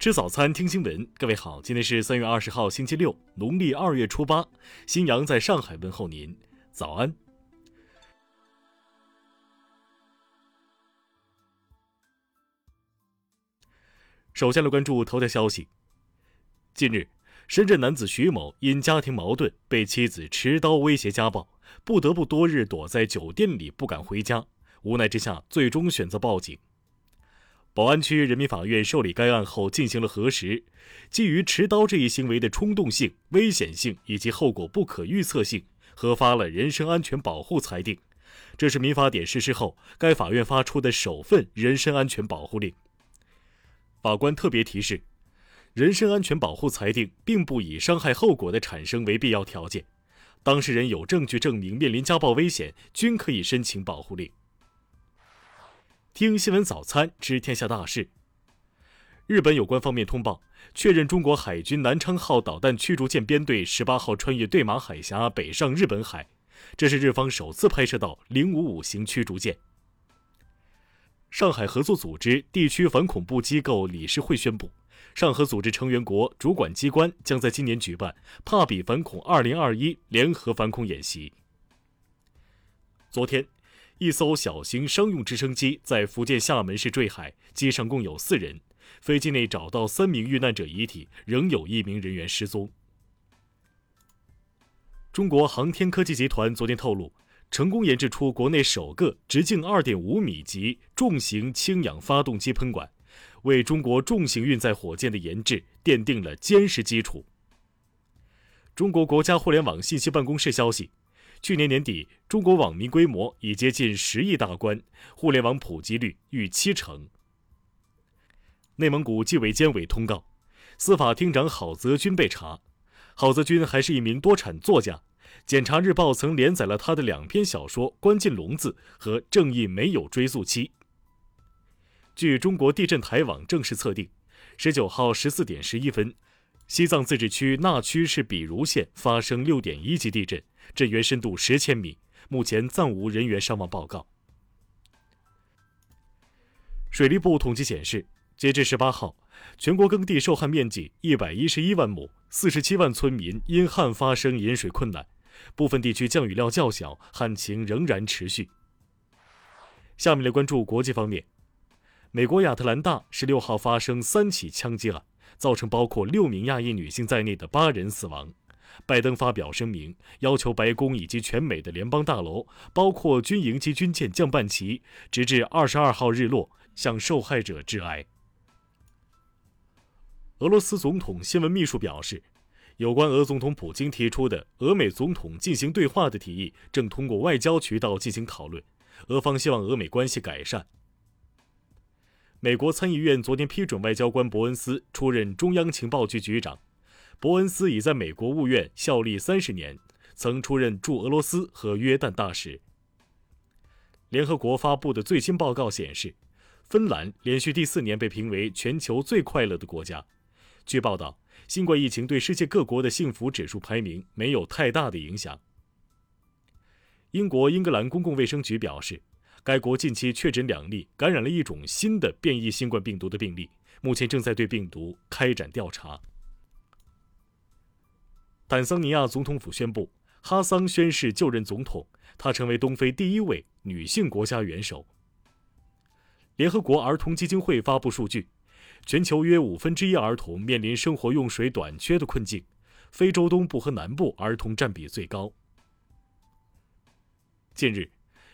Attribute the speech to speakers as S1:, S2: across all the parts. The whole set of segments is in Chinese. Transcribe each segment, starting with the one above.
S1: 吃早餐，听新闻。各位好，今天是三月二十号，星期六，农历二月初八。新阳在上海问候您，早安。首先来关注头条消息。近日，深圳男子徐某因家庭矛盾被妻子持刀威胁家暴，不得不多日躲在酒店里不敢回家，无奈之下，最终选择报警。宝安区人民法院受理该案后进行了核实，基于持刀这一行为的冲动性、危险性以及后果不可预测性，核发了人身安全保护裁定。这是民法典实施后该法院发出的首份人身安全保护令。法官特别提示，人身安全保护裁定并不以伤害后果的产生为必要条件，当事人有证据证明面临家暴危险，均可以申请保护令。听新闻早餐知天下大事。日本有关方面通报，确认中国海军南昌号导弹驱逐舰编队十八号穿越对马海峡北上日本海，这是日方首次拍摄到零五五型驱逐舰。上海合作组织地区反恐怖机构理事会宣布，上合组织成员国主管机关将在今年举办“帕比反恐二零二一”联合反恐演习。昨天。一艘小型商用直升机在福建厦门市坠海，机上共有四人。飞机内找到三名遇难者遗体，仍有一名人员失踪。中国航天科技集团昨天透露，成功研制出国内首个直径二点五米级重型氢氧发动机喷管，为中国重型运载火箭的研制奠定了坚实基础。中国国家互联网信息办公室消息。去年年底，中国网民规模已接近十亿大关，互联网普及率逾七成。内蒙古纪委监委通告，司法厅长郝泽军被查。郝泽军还是一名多产作家，检察日报曾连载了他的两篇小说《关进笼子》和《正义没有追溯期》。据中国地震台网正式测定，十九号十四点十一分。西藏自治区那曲市比如县发生六点一级地震，震源深度十千米，目前暂无人员伤亡报告。水利部统计显示，截至十八号，全国耕地受旱面积一百一十一万亩，四十七万村民因旱发生饮水困难，部分地区降雨量较小，旱情仍然持续。下面来关注国际方面，美国亚特兰大十六号发生三起枪击案。造成包括六名亚裔女性在内的八人死亡。拜登发表声明，要求白宫以及全美的联邦大楼，包括军营及军舰降半旗，直至二十二号日落，向受害者致哀。俄罗斯总统新闻秘书表示，有关俄总统普京提出的俄美总统进行对话的提议，正通过外交渠道进行讨论。俄方希望俄美关系改善。美国参议院昨天批准外交官伯恩斯出任中央情报局局长。伯恩斯已在美国务院效力三十年，曾出任驻俄罗斯和约旦大使。联合国发布的最新报告显示，芬兰连续第四年被评为全球最快乐的国家。据报道，新冠疫情对世界各国的幸福指数排名没有太大的影响。英国英格兰公共卫生局表示。该国近期确诊两例感染了一种新的变异新冠病毒的病例，目前正在对病毒开展调查。坦桑尼亚总统府宣布，哈桑宣誓就任总统，她成为东非第一位女性国家元首。联合国儿童基金会发布数据，全球约五分之一儿童面临生活用水短缺的困境，非洲东部和南部儿童占比最高。近日。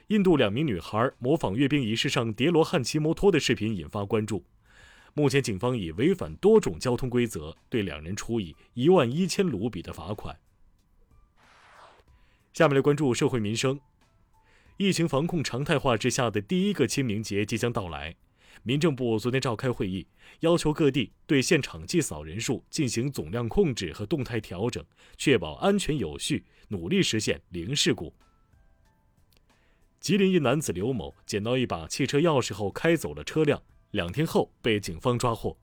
S1: 印度两名女孩模仿阅兵仪式上叠罗汉骑摩托的视频引发关注。目前，警方以违反多种交通规则对两人处以一万一千卢比的罚款。下面来关注社会民生。疫情防控常态化之下的第一个清明节即将到来，民政部昨天召开会议，要求各地对现场祭扫人数进行总量控制和动态调整，确保安全有序，努力实现零事故。吉林一男子刘某捡到一把汽车钥匙后开走了车辆，两天后被警方抓获。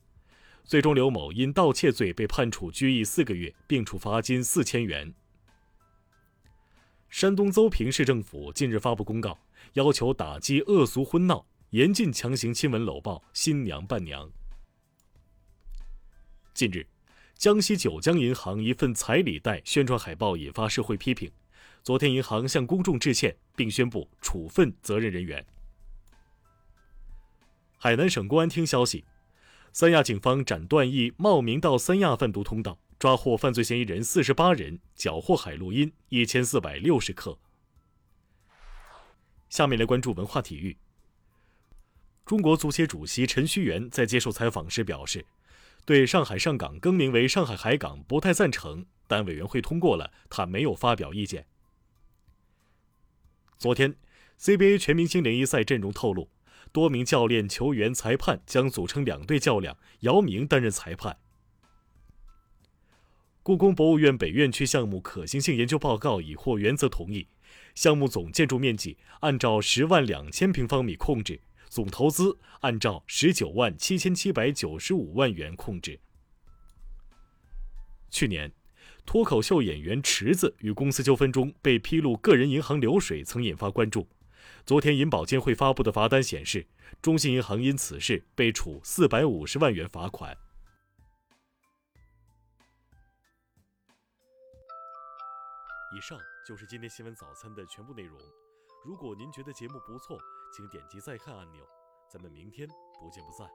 S1: 最终，刘某因盗窃罪被判处拘役四个月，并处罚金四千元。山东邹平市政府近日发布公告，要求打击恶俗婚闹，严禁强行亲吻搂抱新娘伴娘。近日，江西九江银行一份彩礼贷宣传海报引发社会批评。昨天，银行向公众致歉，并宣布处分责任人员。海南省公安厅消息，三亚警方斩断一茂名到三亚贩毒通道，抓获犯罪嫌疑人四十八人，缴获海洛因一千四百六十克。下面来关注文化体育。中国足协主席陈戌源在接受采访时表示，对上海上港更名为上海海港不太赞成，但委员会通过了，他没有发表意见。昨天，CBA 全明星联谊赛阵容透露，多名教练、球员、裁判将组成两队较量，姚明担任裁判。故宫博物院北院区项目可行性研究报告已获原则同意，项目总建筑面积按照十万两千平方米控制，总投资按照十九万七千七百九十五万元控制。去年。脱口秀演员池子与公司纠纷中被披露个人银行流水，曾引发关注。昨天，银保监会发布的罚单显示，中信银行因此事被处四百五十万元罚款。以上就是今天新闻早餐的全部内容。如果您觉得节目不错，请点击再看按钮。咱们明天不见不散。